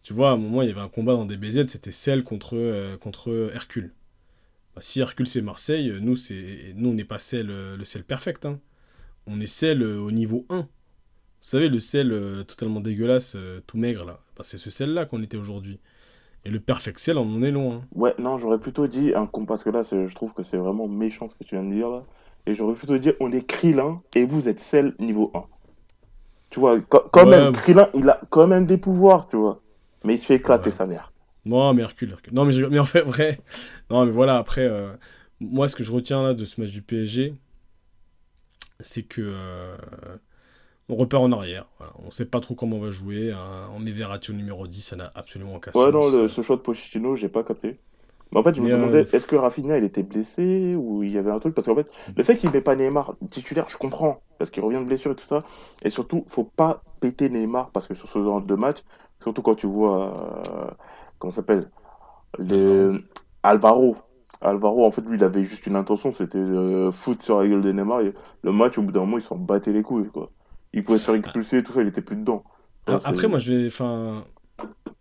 Tu vois, à un moment, il y avait un combat dans des BZ, c'était Cell contre, euh, contre Hercule. Bah, si Hercule c'est Marseille, euh, nous, c'est nous on n'est pas Cell, euh, le Cell perfect. hein. on est sel euh, au niveau 1. Vous savez, le sel totalement dégueulasse, tout maigre là, Bah, c'est ce sel-là qu'on était aujourd'hui. Et le perfect sel, on en est loin. hein. Ouais, non, j'aurais plutôt dit un com parce que là, je trouve que c'est vraiment méchant ce que tu viens de dire là. Et j'aurais plutôt dit on est Krillin et vous êtes celle niveau 1. Tu vois, quand, quand Ouais. même, Krillin, il a quand même des pouvoirs, tu vois. Mais il se fait éclater Ouais. sa mère. Non, mais Hercule, Hercule. Non, mais, je- mais en fait, vrai. Non, mais voilà, après, euh, moi, ce que je retiens là de ce match du PSG, c'est que euh, on repart en arrière. Voilà. On sait pas trop comment on va jouer. hein. On met Verratti au numéro 10, ça n'a absolument aucun Ouais, sens. non, le- ce choix de Pochettino, j'ai pas capté. Mais en fait, je me euh, demandais, est-ce que Rafinha, il était blessé ou il y avait un truc? Parce qu'en fait, le fait qu'il met pas Neymar titulaire, je comprends, parce qu'il revient de blessure et tout ça. Et surtout, faut pas péter Neymar, parce que sur ce genre de match, surtout quand tu vois, euh, comment s'appelle le... Alvaro. Alvaro, en fait, lui, il avait juste une intention, c'était euh, foot sur la gueule de Neymar. Et le match, au bout d'un moment, ils s'en battaient les couilles, quoi. Il pouvait se faire expulser et tout ça, il était plus dedans. A- Ça, c'est- Après, moi, je vais. Enfin.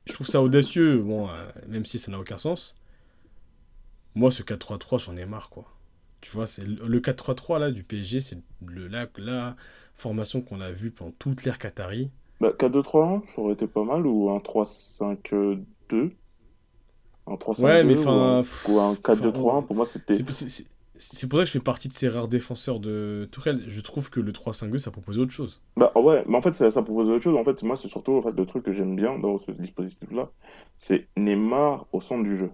Je trouve ça audacieux, bon, euh, même si ça n'a aucun sens. Moi, ce 4-3-3, j'en ai marre, quoi. Tu vois, c'est le le 4-3-3 là du PSG, c'est le, la, la formation qu'on a vue pendant toute l'ère Qatari. Bah, 4-2-3-1, ça aurait été pas mal, ou un 3-5-2. Un 3-5-2, Ouais, mais ou enfin, ou un 4-2-3-1, enfin, pour moi, c'était... C'est pour ça que je fais partie de ces rares défenseurs de Tourelle. Je trouve que le 3-5-2, ça propose autre chose. Bah ouais, mais en fait, ça, ça propose autre chose. En fait, moi, c'est surtout en fait, le truc que j'aime bien dans ce dispositif-là, c'est Neymar au centre du jeu.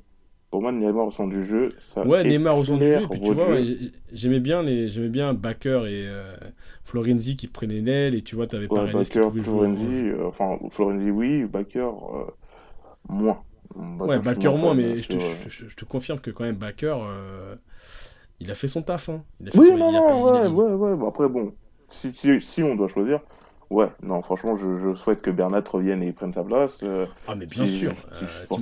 Pour moi, Neymar au centre du jeu, ça Ouais, Neymar au centre du jeu. Et puis tu vois, ouais, j'aimais bien les, j'aimais bien Bakker et euh, Florenzi qui prenaient l'aile. Et tu vois, t'avais Ouais, Paredes qui jouer. Florenzi, euh, enfin, Florenzi, oui, Bakker, euh, moins. Bakker, Ouais, Bakker moins mais je te, que, je- je- je te confirme que quand même Bakker, euh, il a fait son taf. Hein. Il a fait Oui, son- non, il a pas- non, il a- ouais, ouais, ouais. Bon, après, bon, si, si, si on doit choisir, ouais, non, franchement, je, je souhaite que Bernat revienne et prenne sa place. euh, Ah, mais bien si- sûr. si Euh.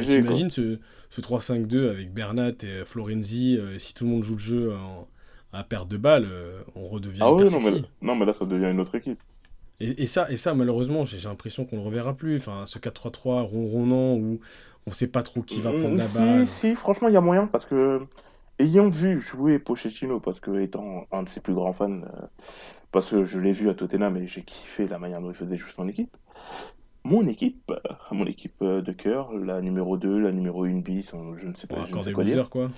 T'imagines ce, ce 3-5-2 avec Bernat et euh, Florenzi. euh, si tout le monde joue le jeu en- à perte de balles, euh, on redevient Ah oui, non mais, non, mais là, ça devient une autre équipe. Et, et ça, et ça, malheureusement, j'ai l'impression qu'on ne le reverra plus. Enfin, ce 4-3-3 ronronnant où on sait pas trop qui va prendre la si, balle. Si, franchement, il y a moyen parce que, ayant vu jouer Pochettino, parce que étant un de ses plus grands fans, euh, parce que je l'ai vu à Tottenham et j'ai kiffé la manière dont il faisait jouer son équipe, mon équipe, euh, mon équipe euh, de cœur, la numéro 2, la numéro 1 bis, je ne sais pas, je ne sais quoi dire. quoi. Ouais.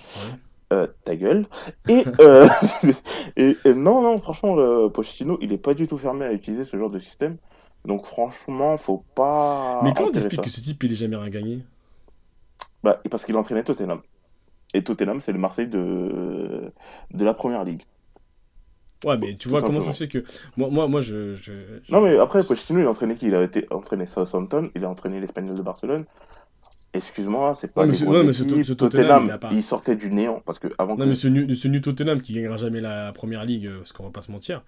Euh, ta gueule. Et, euh, et, et non, non, franchement, le Pochettino, il est pas du tout fermé à utiliser ce genre de système. Donc, franchement, faut pas. Mais comment t'expliques que ce type, il est jamais rien gagné? Bah, parce qu'il entraînait Tottenham. Et Tottenham, c'est le Marseille de, de la première ligue. Ouais, mais tu Tout vois, comment simplement. ça se fait que. Moi, moi, moi je, je- je- Non, mais après, Pochettino, il a entraîné qui? Il a été entraîné Southampton, il a entraîné l'Espagnol de Barcelone. Excuse-moi, c'est pas Ouais, mais ce- mais Tottenham, il a pas- il sortait du néant. Parce que avant Non, que- mais ce New, ce New Tottenham qui gagnera jamais la première ligue, euh, parce qu'on va pas se mentir.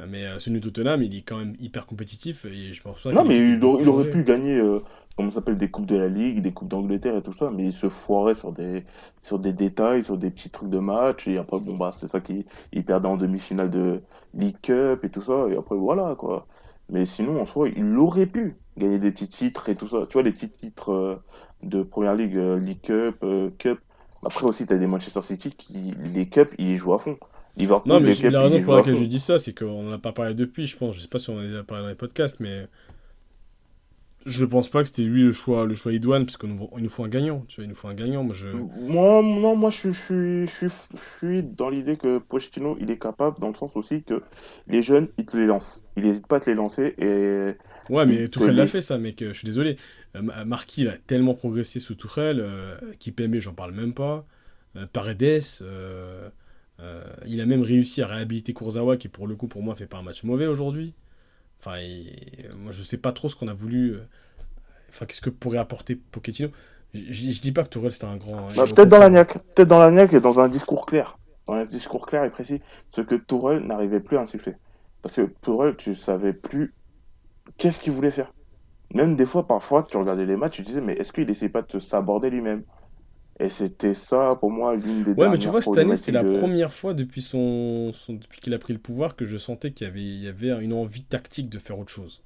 Euh, Mais euh, ce New Tottenham, il est quand même hyper compétitif et je pense pas Non, mais il, aurait- il aurait changé. pu gagner, euh, comment ça s'appelle, des coupes de la Ligue, des coupes d'Angleterre et tout ça, mais il se foirait sur des, sur des détails, sur des petits trucs de match, et après, bon, bah, c'est ça qu'il il perdait en demi-finale de League Cup et tout ça, et après, voilà, quoi. Mais sinon, en soi, il aurait pu gagner des petits titres et tout ça. Tu vois, les petits titres euh, de Première Ligue, euh, League Cup, euh, Cup. Après aussi, t'as des Manchester City qui, les Cups, ils jouent à fond. Liverpool, Non, mais les j'ai- Cups, la ils raison pour laquelle je dis ça, c'est qu'on n'en a pas parlé depuis, je pense. Je sais pas si on en a déjà parlé dans les podcasts, mais je pense pas que c'était lui le choix, le choix idoine, parce qu'il nous, nous faut un gagnant. Tu vois, il nous faut un gagnant. Moi, je. Moi, non, moi, je, je, suis- je, suis, je suis dans l'idée que Pochettino, il est capable, dans le sens aussi que les jeunes, il te les lance. Il n'hésite pas à te les lancer et Ouais, mais Tourelle l'a fait ça, mec. euh, Je suis désolé. Euh, Ma- Marquis, il a tellement progressé sous Tourelle. Euh, Kipembe, j'en parle même pas. Euh, Paredes, euh, il a même réussi à réhabiliter Kurzawa, qui pour le coup, pour moi, fait pas un match mauvais aujourd'hui. Enfin, moi, je sais pas trop ce qu'on a voulu. euh, Enfin, qu'est-ce que pourrait apporter Pochettino je, je- je dis pas que Tourelle c'était un grand. Bah, peut-être dans la coach, niaque, peut-être dans la niaque et dans un discours clair. Dans un discours clair et précis. Ce que Tourelle n'arrivait plus à insuffler. Parce que Tourelle, tu savais plus qu'est-ce qu'il voulait faire. Même des fois, parfois, tu regardais les matchs, tu disais, mais est-ce qu'il essayait pas de te saborder lui-même? Et c'était ça, pour moi, l'une des Ouais, mais tu vois, cette année, c'était la de- première fois depuis, son, son- depuis qu'il a pris le pouvoir que je sentais qu'il y avait, il y avait une envie tactique de faire autre chose.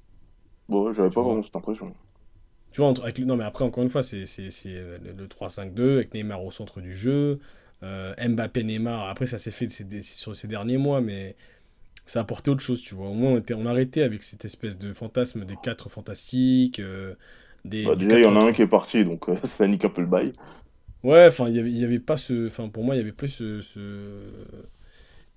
Bon, j'avais pas vois. vraiment cette impression. Tu vois, entre, avec, non, mais après, encore une fois, c'est le, le 3-5-2 avec Neymar au centre du jeu, euh, Mbappé, Neymar. Après, ça s'est fait des- sur ces derniers mois, mais ça apportait autre chose, tu vois. Au moins, on, était, on arrêtait avec cette espèce de fantasme des quatre fantastiques. euh, des, Bah, du déjà, il y en a 4-3-3. un qui est parti, donc euh, ça nique un peu le bail. Ouais, enfin, il y avait, pas ce. Enfin, pour moi, il y avait plus ce. ce-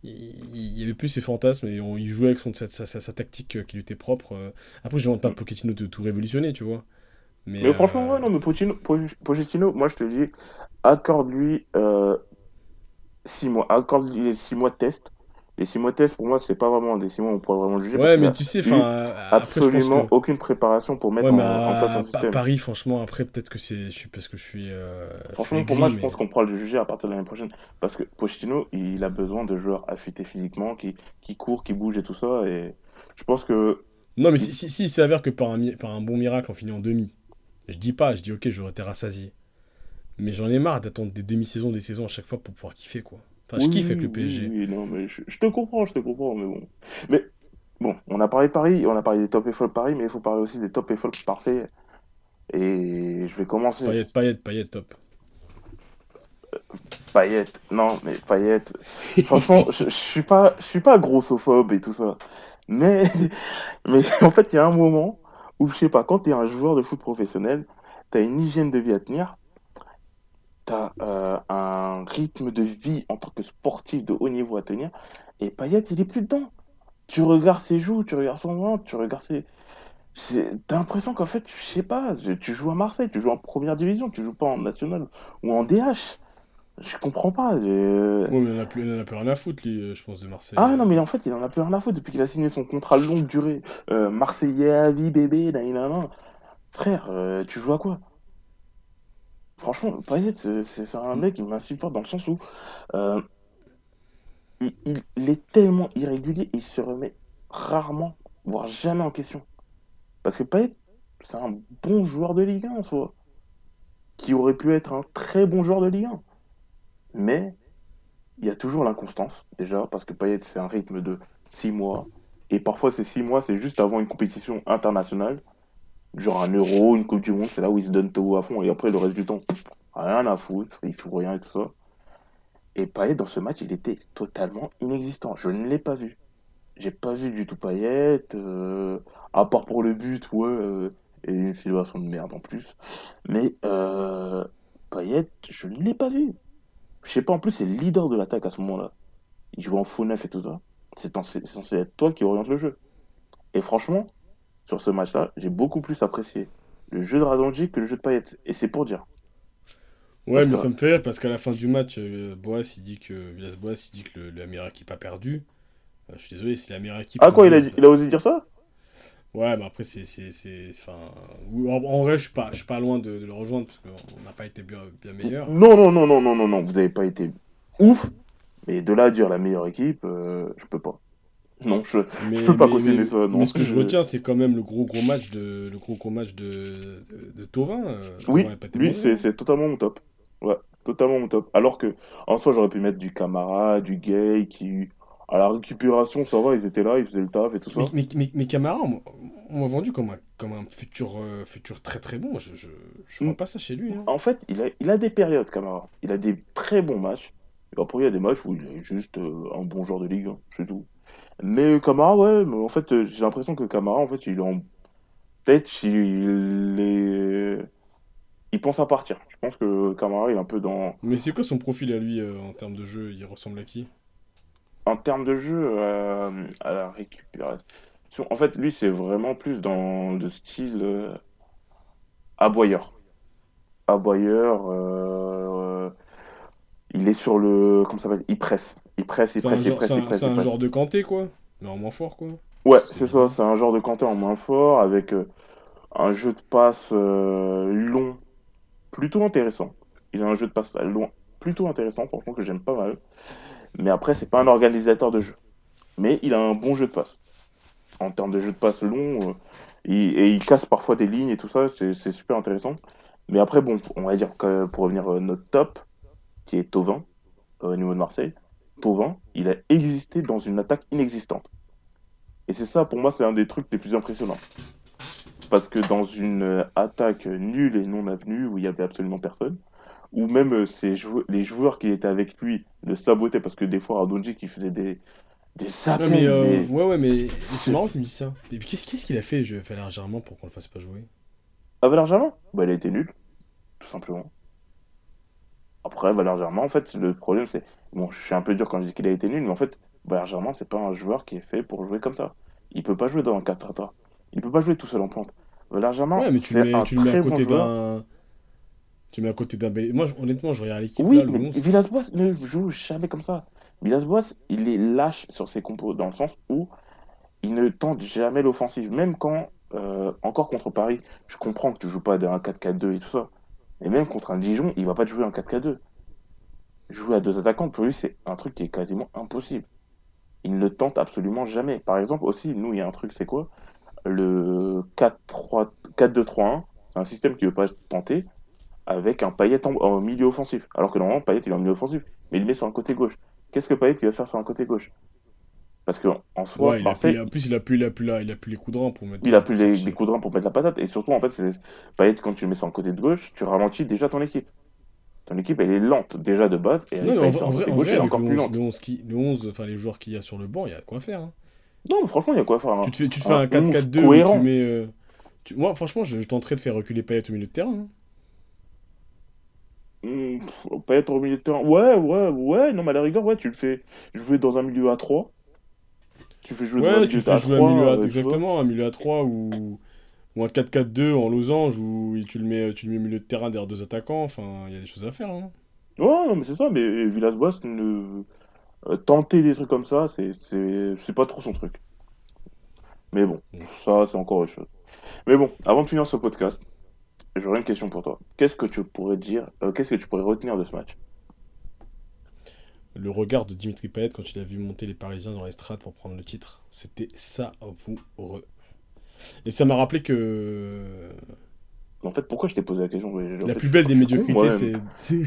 Il y avait plus ces fantasmes et on, il jouait avec son, sa, sa- sa- tactique euh, qui lui était propre. euh. Après, je ne demande pas à Pochettino de tout révolutionner, tu vois. Mais, Mais franchement, euh, ouais, non, mais Pochettino, Po- Pochettino, moi je te dis, accorde-lui 6 mois. Accorde-lui les 6 mois de test. Les 6 mois de test, pour moi, c'est pas vraiment des 6 mois où on pourrait vraiment le juger. Ouais, mais tu sais, enfin. euh, absolument que- aucune préparation pour mettre Ouais, en, en place à, un à système. Paris, franchement, après, peut-être que c'est parce que je suis. euh, je Franchement, suis pour moi, je pense qu'on pourra le juger à partir de l'année prochaine. Parce que Pochettino, il a besoin de joueurs affûtés physiquement, qui, qui courent, qui bougent et tout ça. Et je pense que. Non, mais si, si, si il s'avère que par un, par un bon miracle, on finit en demi, je dis pas, je dis ok, j'aurais été rassasié. Mais j'en ai marre d'attendre des demi-saisons, des saisons à chaque fois pour pouvoir kiffer, quoi. Enfin, je Oui, kiffe avec le PSG. Oui, non, mais je, je te comprends, je te comprends, mais bon. Mais bon, on a parlé de Paris, on a parlé des top et flops Paris, mais il faut parler aussi des top et flops Marseille. Et je vais commencer. Payet, Payet, Payet, top. Payet, non, mais Payet. Franchement, je, je suis pas, je suis pas grossophobe et tout ça. Mais, mais en fait, il y a un moment où, je sais pas, quand t'es un joueur de foot professionnel, t'as une hygiène de vie à tenir, t'as euh, un rythme de vie en tant que sportif de haut niveau à tenir, et Payet, il est plus dedans. Tu regardes ses joues, tu regardes son ventre, tu regardes ses. c'est- T'as l'impression qu'en fait, je sais pas, tu joues à Marseille, tu joues en première division, tu joues pas en national ou en DH. Je comprends pas. je- Ouais, mais il en a plus, il en a plus rien à foutre, lui, euh, je pense, de Marseille. Ah non, mais en fait, il en a plus rien à foutre depuis qu'il a signé son contrat longue durée. Euh, Marseillais à vie, bébé, nanana. Frère, euh, tu joues à quoi? Franchement, Payet, c'est un mec qui m'insupporte dans le sens où euh, il, est tellement irrégulier et il se remet rarement, voire jamais en question. Parce que Payet, c'est un bon joueur de Ligue 1 en soi, qui aurait pu être un très bon joueur de Ligue 1. Mais il y a toujours l'inconstance, déjà, parce que Payet, c'est un rythme de 6 mois. Et parfois, ces 6 mois, c'est juste avant une compétition internationale. Genre un euro, une Coupe du Monde, c'est là où il se donne tout à fond. Et après, le reste du temps, rien à foutre, il fout rien et tout ça. Et Payet, dans ce match, il était totalement inexistant. Je ne l'ai pas vu. J'ai pas vu du tout Payet, euh, à part pour le but, ouais, euh, et une célébration de merde en plus. Mais euh, Payet, je ne l'ai pas vu. Je sais pas, en plus, c'est le leader de l'attaque à ce moment-là. Il joue en faux neuf et tout ça. C'est censé être toi qui oriente le jeu. Et franchement, sur ce match-là, j'ai beaucoup plus apprécié le jeu de Radonjic que le jeu de Payet. Et c'est pour dire. Ouais, Parce mais que- ça me fait rire parce qu'à la fin du match, euh, Boas, il dit que Villas-Boas, il dit que le, la meilleure équipe a perdu. Euh, je suis désolé, c'est la meilleure équipe. Ah quoi, il a, anglaise. il a osé dire ça? Ouais, mais après, c'est. Enfin, en, en vrai, je suis pas, je suis pas loin de, de le rejoindre parce qu'on n'a pas été bien, bien meilleur. Non, non, non, non, non, non, non, vous avez pas été ouf. Mais de là à dire la meilleure équipe, euh, je peux pas. Non, je, je peux pas cautionner ça. Non. mais ce que je Je- retiens, c'est quand même le gros gros match de, le gros gros match de, de, euh, Oui, lui, c'est totalement mon top. Ouais, totalement mon top. Alors que, en soi, j'aurais pu mettre du Camara, du Gay, qui, à la récupération, ça va, ils étaient là, ils faisaient le taf et tout ça. Mais, mais, mais, Camara, on, m'a vendu comme un, comme un futur, euh, futur très très bon. Je, je, je vois Mm. pas ça chez lui. hein. En fait, il a, il a des périodes, Camara. Il a des très bons matchs. Et après, il y a des matchs où il est juste euh, un bon joueur de ligue, hein, c'est tout. Mais Camara, ouais, mais en fait, euh, j'ai l'impression que Camara, en fait, il est en. Peut-être il est. Il pense à partir. Je pense que Camara, il est un peu dans. Mais c'est quoi son profil à lui euh, en termes de jeu? Il ressemble à qui? En termes de jeu, euh, à la récupération. En fait, lui, c'est vraiment plus dans le style euh, aboyeur. Aboyeur. Il est sur le. Comment ça s'appelle Il presse. Il presse, il presse, il presse, c'est il un- presse. c'est un genre de Kanté, quoi. Mais en moins fort, quoi. Ouais, C'est ça. C'est un genre de Kanté en main fort avec euh, un jeu de passe euh, long, plutôt intéressant. Il a un jeu de passe long, plutôt intéressant, franchement, que j'aime pas mal. Mais après, c'est pas un organisateur de jeu. Mais il a un bon jeu de passe. En termes de jeu de passe long, euh, il- et il casse parfois des lignes et tout ça, c'est c'est super intéressant. Mais après, bon, on va dire que pour revenir à notre top, qui est Tovin, euh, au niveau de Marseille, Tovin, il a existé dans une attaque inexistante. Et c'est ça, pour moi, c'est un des trucs les plus impressionnants. Parce que dans une euh, attaque nulle et non avenue, où il y avait absolument personne, ou même euh, ces jou- les joueurs qui étaient avec lui le sabotaient, parce que des fois, Radonjic, il faisait des, Des sapins, mais, euh, ouais, ouais, mais c'est marrant que tu me dises ça. Et puis qu'est-ce qu'il a fait, je Valère Germain, pour qu'on le fasse pas jouer? Ah, Valère Germain? Bah, il a été nul, tout simplement. Après, Valère Germain, en fait, le problème, c'est. Bon, je suis un peu dur quand je dis qu'il a été nul, mais en fait, Valère Germain, c'est pas un joueur qui est fait pour jouer comme ça. Il peut pas jouer dans un 4-3-3. Il peut pas jouer tout seul en pointe. Valère Germain, Ouais, mais tu mets, un tu le mets à très bon côté d'un. Tu mets à côté d'un. Moi, honnêtement, je regarde l'équipe. Oui, là, mais 11. Villas-Boas ne joue jamais comme ça. Villas-Boas, il est lâche sur ses compos, dans le sens où il ne tente jamais l'offensive. Même quand, euh, encore contre Paris, je comprends que tu joues pas d'un 4-4-2 et tout ça. Mais même contre un Dijon, il va pas te jouer en 4-4-2. Jouer à deux attaquants, pour lui, c'est un truc qui est quasiment impossible. Il ne le tente absolument jamais. Par exemple, aussi, nous, il y a un truc, c'est quoi? Le 4-3 4-2-3-1, c'est un système qui ne veut pas tenter avec un Payet en, en milieu offensif. Alors que normalement, Payet, il est en milieu offensif, mais il le met sur un côté gauche. Qu'est-ce que Payet, il va faire sur un côté gauche? Parce que en soi, Ouais, il a plus, en plus, il a plus, il a plus, là, il a plus les coups de rein pour mettre. il a plus les, coups de rein pour mettre la patate. Et surtout, en fait, c'est Payet, quand tu le mets sur un côté de gauche, tu ralentis déjà ton équipe. Ton équipe, elle est lente déjà de base. Et Non, en vrai, en en encore le plus 11, lente. le 11 qui, le 11, enfin les joueurs qu'il y a sur le banc, il y a quoi faire. hein. Non, mais franchement, il y a quoi faire. hein. Tu te fais, tu te fais un un 4-4-2 où 11 cohérent. tu mets. euh, tu- Moi, franchement, je, je tenterais de faire reculer Payet au milieu de terrain. hein. Hmm, Payet au milieu de terrain. Ouais, ouais, ouais. Non, mais à la rigueur, ouais, tu le fais jouer dans un milieu à 3. Tu fais jouer Ouais, milieu tu le à fais jouer 3. un milieu à, euh, tu vois. exactement, un milieu à 3 ou, ou un 4-4-2 en losange où tu le mets, tu le mets au milieu de terrain derrière deux attaquants. Enfin, il y a des choses à faire. hein. Ouais, non, mais c'est ça, mais Villas-Boas, ne... euh, tenter des trucs comme ça, c'est pas trop son truc. Mais bon, ça, c'est encore autre chose. Mais bon, avant de finir ce podcast, j'aurais une question pour toi. Qu'est-ce que tu pourrais dire, euh, qu'est-ce que tu pourrais retenir de ce match? Le regard de Dimitri Payet quand il a vu monter les Parisiens dans l'estrade pour prendre le titre, c'était savoureux. Et ça m'a rappelé que En fait, pourquoi je t'ai posé la question? En la fait, plus belle des médiocrités, c'est.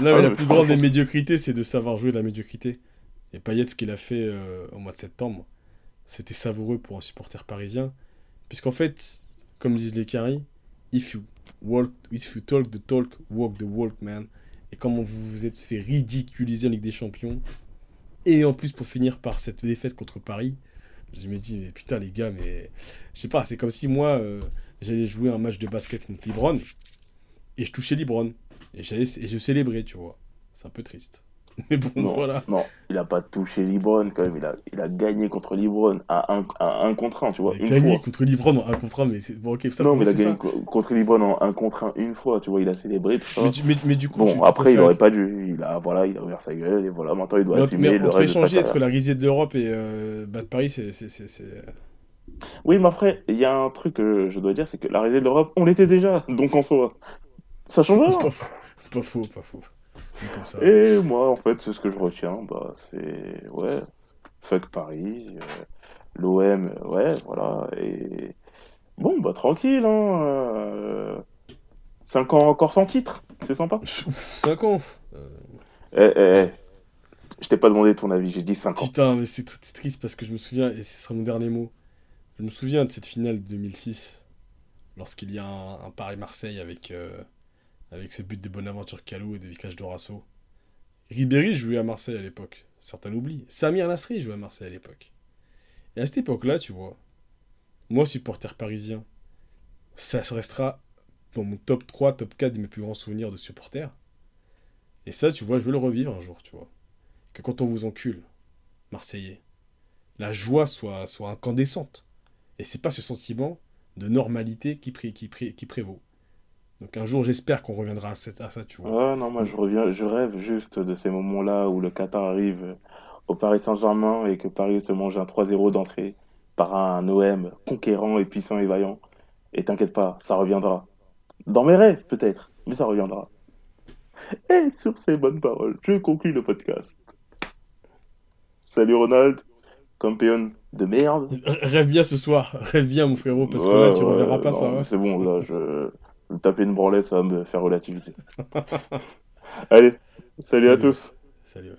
non, mais la plus grande des médiocrités, c'est de savoir jouer de la médiocrité. Et Payet, ce qu'il a fait euh, au mois de septembre, c'était savoureux pour un supporter parisien. Puisqu'en fait, comme disent les caries, if you, walk, if you talk the talk, walk the walk, man. Et comment vous vous êtes fait ridiculiser en Ligue des Champions, et en plus pour finir par cette défaite contre Paris, je me dis, mais putain, les gars, mais. Je sais pas, c'est comme si moi, euh, j'allais jouer un match de basket contre Libron, et je touchais Libron. Et, et je célébrais, tu vois. C'est un peu triste. Mais bon, Non, voilà. non, il a pas touché Libron quand même. Il a, il a gagné contre Libron à un, à un contre un, tu vois, Il a une gagné fois. contre Libron en 1 contre 1, mais c'est bon, ok, ça non, mais il a gagné co- contre Libron en un contre un une fois, tu vois. Il a célébré tout ça. Mais, du- mais, mais du coup, Bon, tu- tu après, il préfères aurait être- pas dû. Il a, voilà, il a ouvert sa gueule et voilà, maintenant il doit Mais, assumer mais le reste de échanger entre la risée de l'Europe et euh, battre Paris, c'est. c'est- Oui, mais après, il y a un truc que je dois dire, c'est que la risée de l'Europe, on l'était déjà. Donc en soi, ça change rien. Pas faux, pas faux, pas faux. C'est comme ça. Et moi, en fait, c'est ce que je retiens. Bah, c'est. Ouais, fuck Paris. euh, L'OM, ouais, voilà. Et. Bon, bah, tranquille, hein. 5 ans encore sans titre. C'est sympa. 5 ans Euh, Eh, eh, eh. Je t'ai pas demandé ton avis, j'ai dit 5 ans. Putain, mais c'est tr- c'est triste parce que je me souviens, et ce sera mon dernier mot, je me souviens de cette finale de 2006, lorsqu'il y a un, un Paris-Marseille avec, euh, avec ce but de Bonaventure Calou et de Vicage Dorasso. Ribéry jouait à Marseille à l'époque, certains l'oublient. Samir Nasri jouait à Marseille à l'époque. Et à cette époque-là, tu vois, moi, supporter parisien, ça restera dans mon top 3, top 4 de mes plus grands souvenirs de supporter. Et ça, tu vois, je veux le revivre un jour, tu vois. Que quand on vous encule, Marseillais, la joie soit, soit incandescente. Et c'est pas ce sentiment de normalité qui prévaut. Donc un jour, j'espère qu'on reviendra à, cette- à ça, tu vois. Ouais, non, moi je reviens, je rêve juste de ces moments-là où le Qatar arrive au Paris Saint-Germain et que Paris se mange un 3-0 d'entrée par un OM conquérant et puissant et vaillant. Et t'inquiète pas, ça reviendra. Dans mes rêves, peut-être, mais ça reviendra. Et sur ces bonnes paroles, je conclus le podcast. Salut Ronald, campion de merde. Rêve bien ce soir, rêve bien mon frérot, parce que là tu ouais, reverras pas non, ça. hein. C'est bon, là, je... me taper une branlette, ça va me faire relativiser. Allez, salut à Salut. tous. Salut.